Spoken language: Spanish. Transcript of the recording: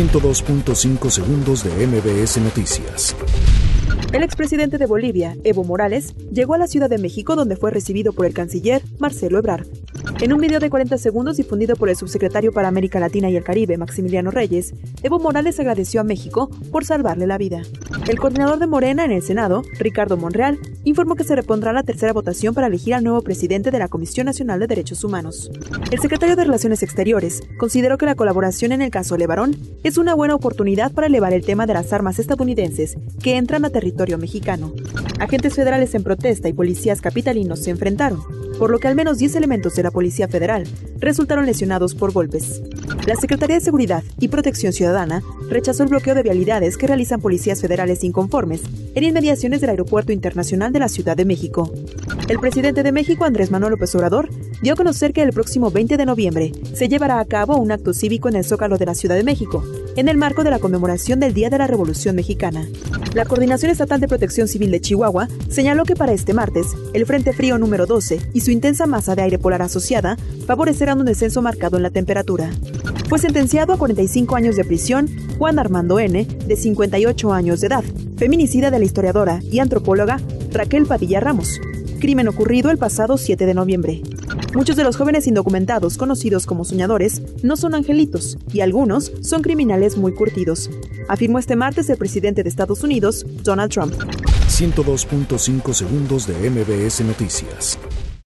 102.5 segundos de MBS Noticias. El expresidente de Bolivia, Evo Morales, llegó a la Ciudad de México donde fue recibido por el canciller Marcelo Ebrard. En un video de 40 segundos difundido por el subsecretario para América Latina y el Caribe, Maximiliano Reyes, Evo Morales agradeció a México por salvarle la vida. El coordinador de Morena en el Senado, Ricardo Monreal, informó que se repondrá la tercera votación para elegir al nuevo presidente de la Comisión Nacional de Derechos Humanos. El secretario de Relaciones Exteriores consideró que la colaboración en el caso Levarón es una buena oportunidad para elevar el tema de las armas estadounidenses que entran a territorio mexicano. Agentes federales en protesta y policías capitalinos se enfrentaron, por lo que al menos 10 elementos de la Policía Federal resultaron lesionados por golpes. La Secretaría de Seguridad y Protección Ciudadana rechazó el bloqueo de vialidades que realizan policías federales inconformes en inmediaciones del Aeropuerto Internacional de la Ciudad de México. El presidente de México, Andrés Manuel López Obrador, dio a conocer que el próximo 20 de noviembre se llevará a cabo un acto cívico en el Zócalo de la Ciudad de México, en el marco de la conmemoración del Día de la Revolución Mexicana. La Coordinación Estatal de Protección Civil de Chihuahua señaló que para este martes, el Frente Frío número 12 y su intensa masa de aire polar asociada favorecerán un descenso marcado en la temperatura. Fue sentenciado a 45 años de prisión Juan Armando N., de 58 años de edad, feminicida de la historiadora y antropóloga Raquel Padilla Ramos. Crimen ocurrido el pasado 7 de noviembre. Muchos de los jóvenes indocumentados conocidos como soñadores no son angelitos y algunos son criminales muy curtidos, afirmó este martes el presidente de Estados Unidos, Donald Trump. 102.5 segundos de MBS Noticias.